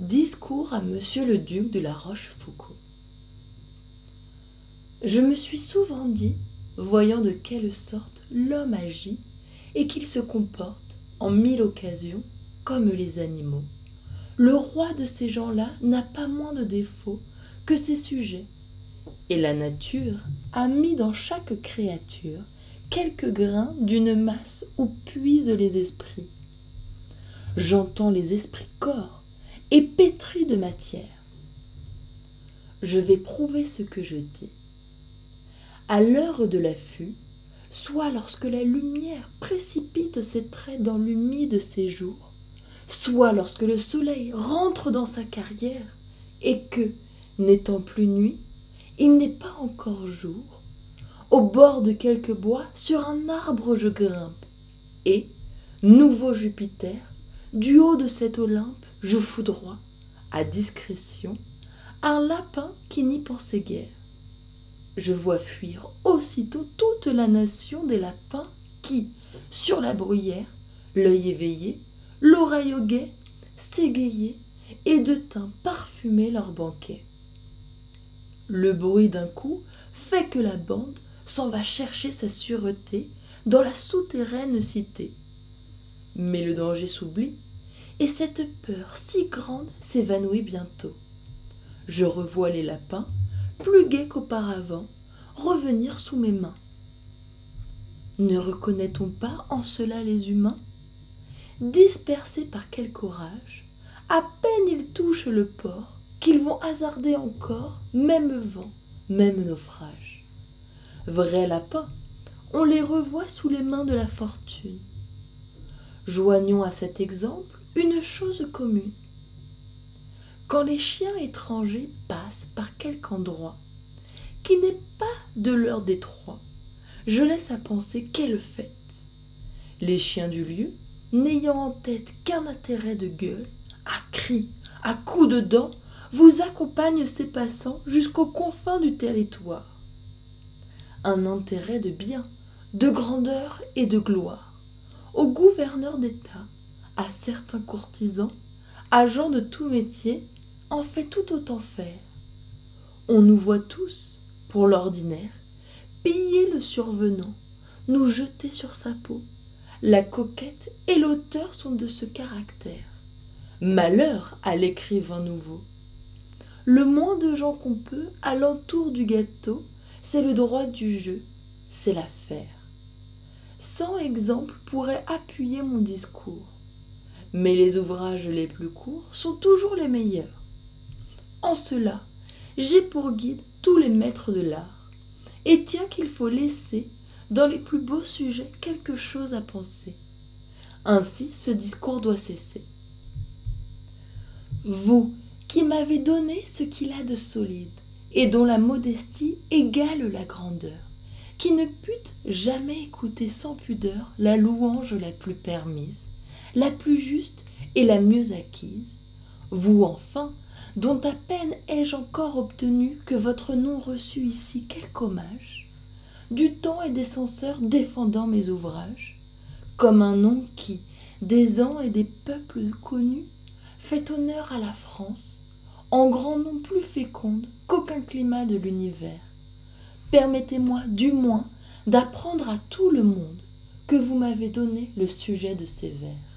Discours à Monsieur le Duc de la Rochefoucauld. Je me suis souvent dit, voyant de quelle sorte l'homme agit et qu'il se comporte, en mille occasions, comme les animaux, le roi de ces gens-là n'a pas moins de défauts que ses sujets, et la nature a mis dans chaque créature quelques grains d'une masse où puisent les esprits. J'entends les esprits corps et pétri de matière. Je vais prouver ce que je dis. À l'heure de l'affût, soit lorsque la lumière précipite ses traits dans l'humide séjour, soit lorsque le soleil rentre dans sa carrière, et que, n'étant plus nuit, il n'est pas encore jour, au bord de quelque bois, sur un arbre je grimpe, et, nouveau Jupiter, du haut de cet Olympe, je foudroie, à discrétion, un lapin qui n'y pensait guère. Je vois fuir aussitôt toute la nation des lapins qui, sur la bruyère, l'œil éveillé, l'oreille au guet, s'égayaient et de thym parfumaient leur banquet. Le bruit d'un coup fait que la bande s'en va chercher sa sûreté dans la souterraine cité. Mais le danger s'oublie et cette peur si grande s'évanouit bientôt. Je revois les lapins, plus gais qu'auparavant, revenir sous mes mains. Ne reconnaît-on pas en cela les humains? Dispersés par quelque orage, à peine ils touchent le port, qu'ils vont hasarder encore, même vent, même naufrage. Vrais lapins, on les revoit sous les mains de la fortune. Joignons à cet exemple une chose commune. Quand les chiens étrangers passent par quelque endroit qui n'est pas de leur détroit, je laisse à penser quelle fête. Les chiens du lieu, n'ayant en tête qu'un intérêt de gueule, à cris, à coups de dents, vous accompagnent ces passants jusqu'aux confins du territoire. Un intérêt de bien, de grandeur et de gloire. Au gouverneur d'État, à certains courtisans, agents de tout métier, en fait tout autant faire. On nous voit tous, pour l'ordinaire, piller le survenant, nous jeter sur sa peau. La coquette et l'auteur sont de ce caractère. Malheur à l'écrivain nouveau. Le moins de gens qu'on peut, à l'entour du gâteau, c'est le droit du jeu, c'est l'affaire. Cent exemples pourraient appuyer mon discours mais les ouvrages les plus courts sont toujours les meilleurs. En cela, j'ai pour guide tous les maîtres de l'art, et tiens qu'il faut laisser dans les plus beaux sujets quelque chose à penser. Ainsi ce discours doit cesser. Vous, qui m'avez donné ce qu'il a de solide, et dont la modestie égale la grandeur, qui ne pûtes jamais écouter sans pudeur la louange la plus permise, la plus juste et la mieux acquise, vous enfin, dont à peine ai-je encore obtenu que votre nom reçût ici quelque hommage, du temps et des censeurs défendant mes ouvrages, comme un nom qui, des ans et des peuples connus, fait honneur à la France, en grand nom plus féconde qu'aucun climat de l'univers. Permettez-moi du moins d'apprendre à tout le monde que vous m'avez donné le sujet de ces vers.